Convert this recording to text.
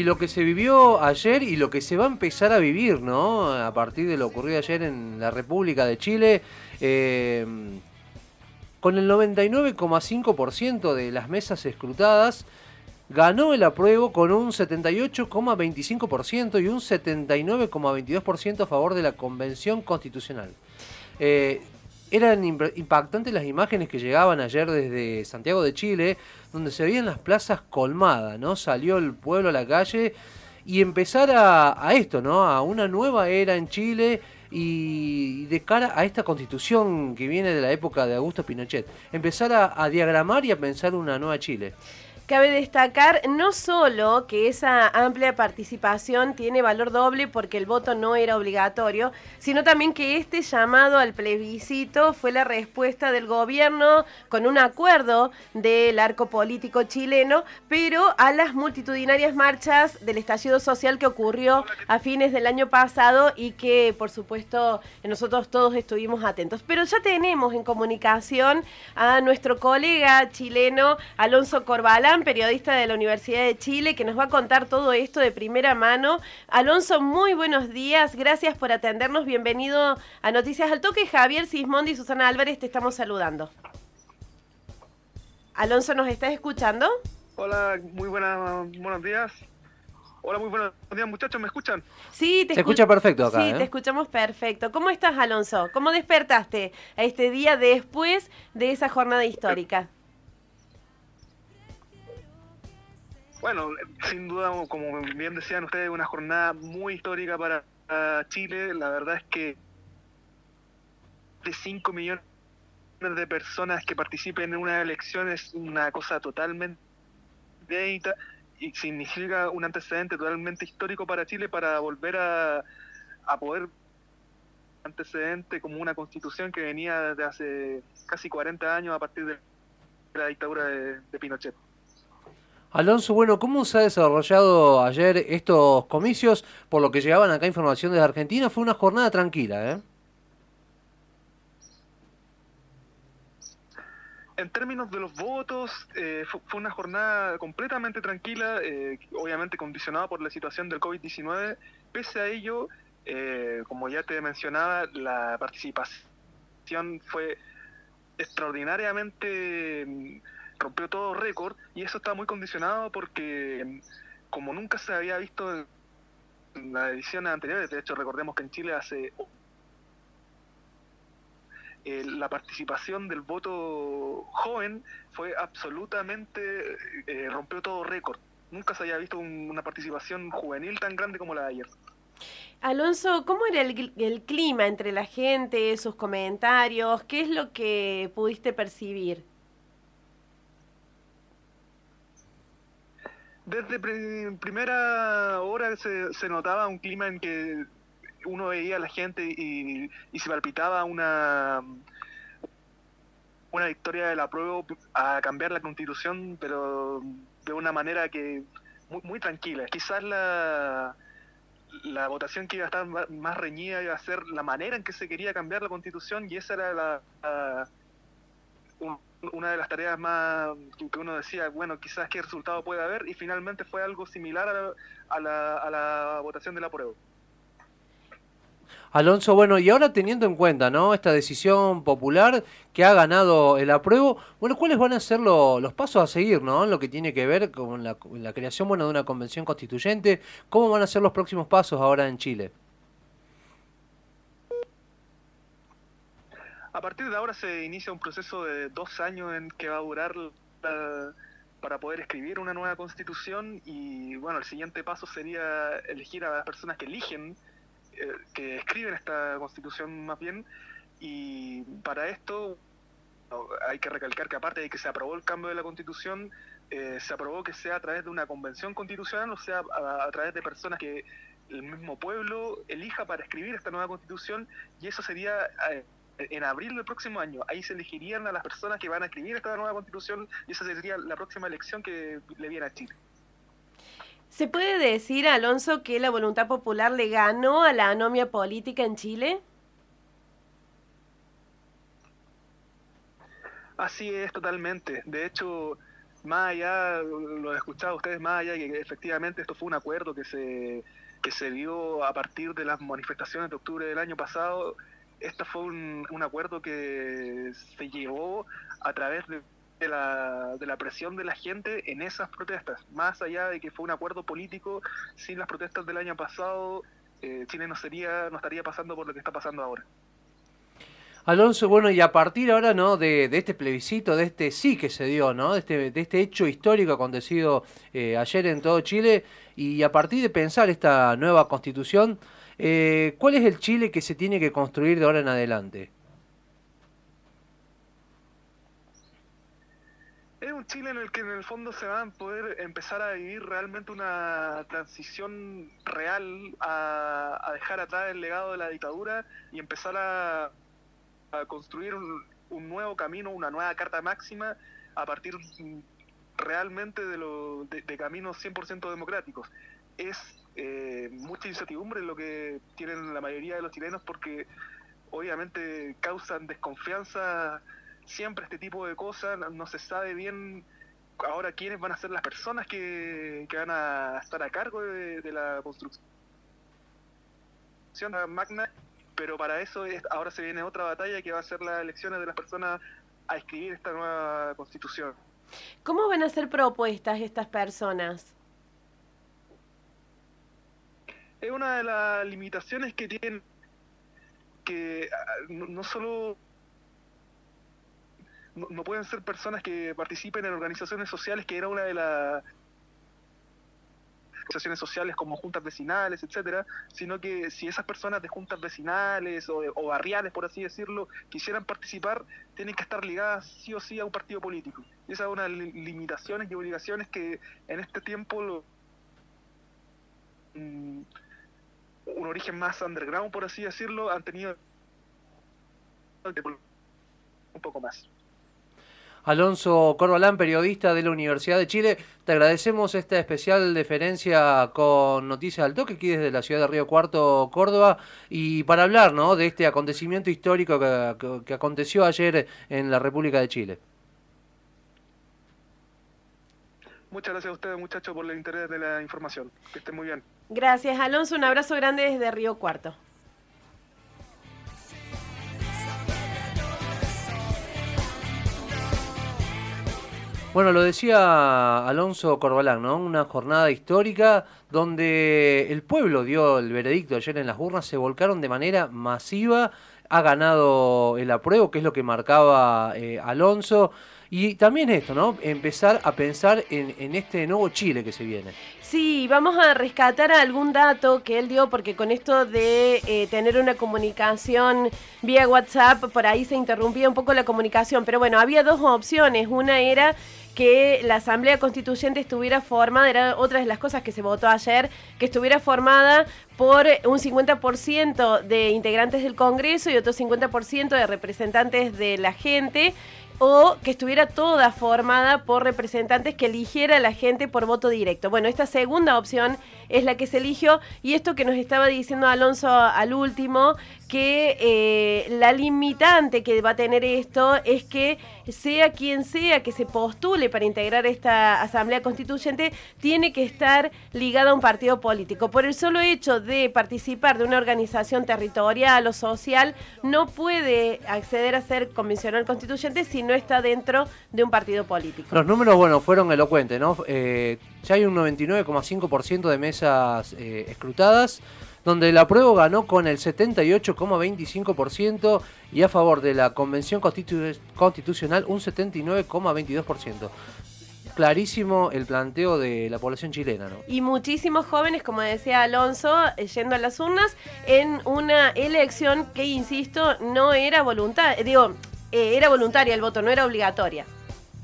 Y lo que se vivió ayer y lo que se va a empezar a vivir, ¿no? A partir de lo ocurrido ayer en la República de Chile, eh, con el 99,5% de las mesas escrutadas, ganó el apruebo con un 78,25% y un 79,22% a favor de la Convención Constitucional. Eh, eran impactantes las imágenes que llegaban ayer desde Santiago de Chile, donde se veían las plazas colmadas, ¿no? Salió el pueblo a la calle y empezar a, esto, ¿no? A una nueva era en Chile y de cara a esta constitución que viene de la época de Augusto Pinochet, empezar a diagramar y a pensar una nueva Chile. Cabe destacar no solo que esa amplia participación tiene valor doble porque el voto no era obligatorio, sino también que este llamado al plebiscito fue la respuesta del gobierno con un acuerdo del arco político chileno, pero a las multitudinarias marchas del estallido social que ocurrió a fines del año pasado y que por supuesto nosotros todos estuvimos atentos. Pero ya tenemos en comunicación a nuestro colega chileno Alonso Corbalán, periodista de la Universidad de Chile, que nos va a contar todo esto de primera mano. Alonso, muy buenos días, gracias por atendernos, bienvenido a Noticias al Toque. Javier Sismondi y Susana Álvarez te estamos saludando. Alonso, ¿nos estás escuchando? Hola, muy buenas, buenos días. Hola, muy buenos días, muchachos, ¿me escuchan? Sí, te Se escucha perfecto acá. Sí, ¿eh? te escuchamos perfecto. ¿Cómo estás, Alonso? ¿Cómo despertaste a este día después de esa jornada histórica? Bueno, sin duda, como bien decían ustedes, una jornada muy histórica para Chile. La verdad es que de 5 millones de personas que participen en una elección es una cosa totalmente inédita y significa un antecedente totalmente histórico para Chile para volver a, a poder antecedente como una constitución que venía desde hace casi 40 años a partir de la dictadura de Pinochet. Alonso, bueno, ¿cómo se ha desarrollado ayer estos comicios? Por lo que llegaban acá información desde Argentina, fue una jornada tranquila, ¿eh? En términos de los votos, eh, fue, una jornada completamente tranquila, eh, obviamente condicionada por la situación del COVID-19. Pese a ello, eh, como ya te mencionaba, la participación fue extraordinariamente rompió todo récord y eso está muy condicionado porque como nunca se había visto en las ediciones anteriores, de hecho recordemos que en Chile hace eh, la participación del voto joven fue absolutamente, eh, rompió todo récord. Nunca se había visto una participación juvenil tan grande como la de ayer. Alonso, ¿cómo era el, el, clima entre la gente, sus comentarios? ¿Qué es lo que pudiste percibir? Desde primera hora se, se, notaba un clima en que uno veía a la gente y, se palpitaba una una victoria de la prueba a cambiar la constitución, pero de una manera que muy, muy tranquila. Quizás la, la votación que iba a estar más reñida iba a ser la manera en que se quería cambiar la constitución y esa era la, una de las tareas más que uno decía, bueno, quizás qué resultado puede haber, y finalmente fue algo similar a la, a la, votación de la. Alonso, bueno, y ahora teniendo en cuenta, ¿no? Esta decisión popular que ha ganado el apruebo, bueno, ¿cuáles van a ser los pasos a seguir, ¿no? Lo que tiene que ver con la, la creación, bueno, de una convención constituyente, ¿cómo van a ser los próximos pasos ahora en Chile? A partir de ahora se inicia un proceso de dos años en que va a durar para poder escribir una nueva constitución y bueno, el siguiente paso sería elegir a las personas que eligen, eh, que escriben esta constitución más bien. Y para esto hay que recalcar que aparte de que se aprobó el cambio de la constitución, eh, se aprobó que sea a través de una convención constitucional, o sea, a, través de personas que el mismo pueblo elija para escribir esta nueva constitución y eso sería... Eh, en abril del próximo año. Ahí se elegirían a las personas que van a escribir esta nueva constitución y esa sería la próxima elección que le viene a Chile. ¿Se puede decir, Alonso, que la voluntad popular le ganó a la anomia política en Chile? Así es, totalmente. De hecho, más allá, lo he escuchado ustedes más allá, que efectivamente esto fue un acuerdo que se, que se dio a partir de las manifestaciones de octubre del año pasado, este fue un, un acuerdo que se llevó a través de de la, de la presión de la gente en esas protestas. Más allá de que fue un acuerdo político, sin las protestas del año pasado, eh, Chile no, sería, no estaría pasando por lo que está pasando ahora. Alonso, bueno, y a partir ahora, ¿no? De, de, este plebiscito, de este sí que se dio, ¿no? De este, de este hecho histórico acontecido eh, ayer en todo Chile, y a partir de pensar esta nueva constitución, eh, ¿cuál es el Chile que se tiene que construir de ahora en adelante? es un Chile en el que en el fondo se va a poder empezar a vivir realmente una transición real, a, dejar atrás el legado de la dictadura y empezar a, construir un, nuevo camino, una nueva carta máxima a partir realmente de, lo, de, caminos 100% democráticos. Es eh, mucha incertidumbre lo que tienen la mayoría de los chilenos porque obviamente causan desconfianza siempre este tipo de cosas, no, se sabe bien ahora quiénes van a ser las personas que, van a estar a cargo de, la construcción magna, pero para eso ahora se viene otra batalla que va a ser las elecciones de las personas a escribir esta nueva constitución. ¿Cómo van a ser propuestas estas personas? Es una de las limitaciones que tienen que ah, no solo no, pueden ser personas que participen en organizaciones sociales, que era una de las organizaciones sociales como juntas vecinales, etcétera, sino que si esas personas de juntas vecinales o, o, barriales, por así decirlo, quisieran participar, tienen que estar ligadas sí o sí a un partido político. Y esa es una de las limitaciones y obligaciones que en este tiempo lo, mm, un origen más underground, por así decirlo, han tenido un poco más. Alonso Corbalán, periodista de la Universidad de Chile. Te agradecemos esta especial deferencia con Noticias al Toque aquí desde la ciudad de Río Cuarto, Córdoba, y para hablar ¿no? de este acontecimiento histórico que, aconteció ayer en la República de Chile. Muchas gracias a ustedes, muchachos, por el interés de la información. Que estén muy bien. Gracias, Alonso. Un abrazo grande desde Río Cuarto. Bueno, lo decía Alonso Corbalán, ¿no? Una jornada histórica donde el pueblo dio el veredicto ayer en las urnas, se volcaron de manera masiva, ha ganado el apruebo, que es lo que marcaba eh, Alonso. Y también esto, ¿no? Empezar a pensar en, este nuevo Chile que se viene. Sí, vamos a rescatar algún dato que él dio, porque con esto de eh, tener una comunicación vía WhatsApp, por ahí se interrumpía un poco la comunicación. Pero bueno, había dos opciones. Una era que la Asamblea Constituyente estuviera formada, era otra de las cosas que se votó ayer, que estuviera formada por un 50% de integrantes del Congreso y otro 50% de representantes de la gente o que estuviera toda formada por representantes que eligiera la gente por voto directo. Bueno, esta segunda opción es la que se eligió y esto que nos estaba diciendo Alonso al último, que eh, la limitante que va a tener esto es que sea quien sea que se postule para integrar esta Asamblea Constituyente, tiene que estar ligada a un partido político. Por el solo hecho de participar de una organización territorial o social, no puede acceder a ser convencional constituyente si no está dentro de un partido político. Los números, bueno, fueron elocuentes, ¿no? Eh, ya hay un 99,5% de mesas eh, escrutadas donde la prueba ganó con el 78,25% y a favor de la Convención Constitucional un 79,22% clarísimo el planteo de la población chilena. ¿no? Y muchísimos jóvenes, como decía Alonso, eh, yendo a las urnas en una elección que, insisto, no era voluntaria, digo, eh, era voluntaria el voto, no era obligatoria.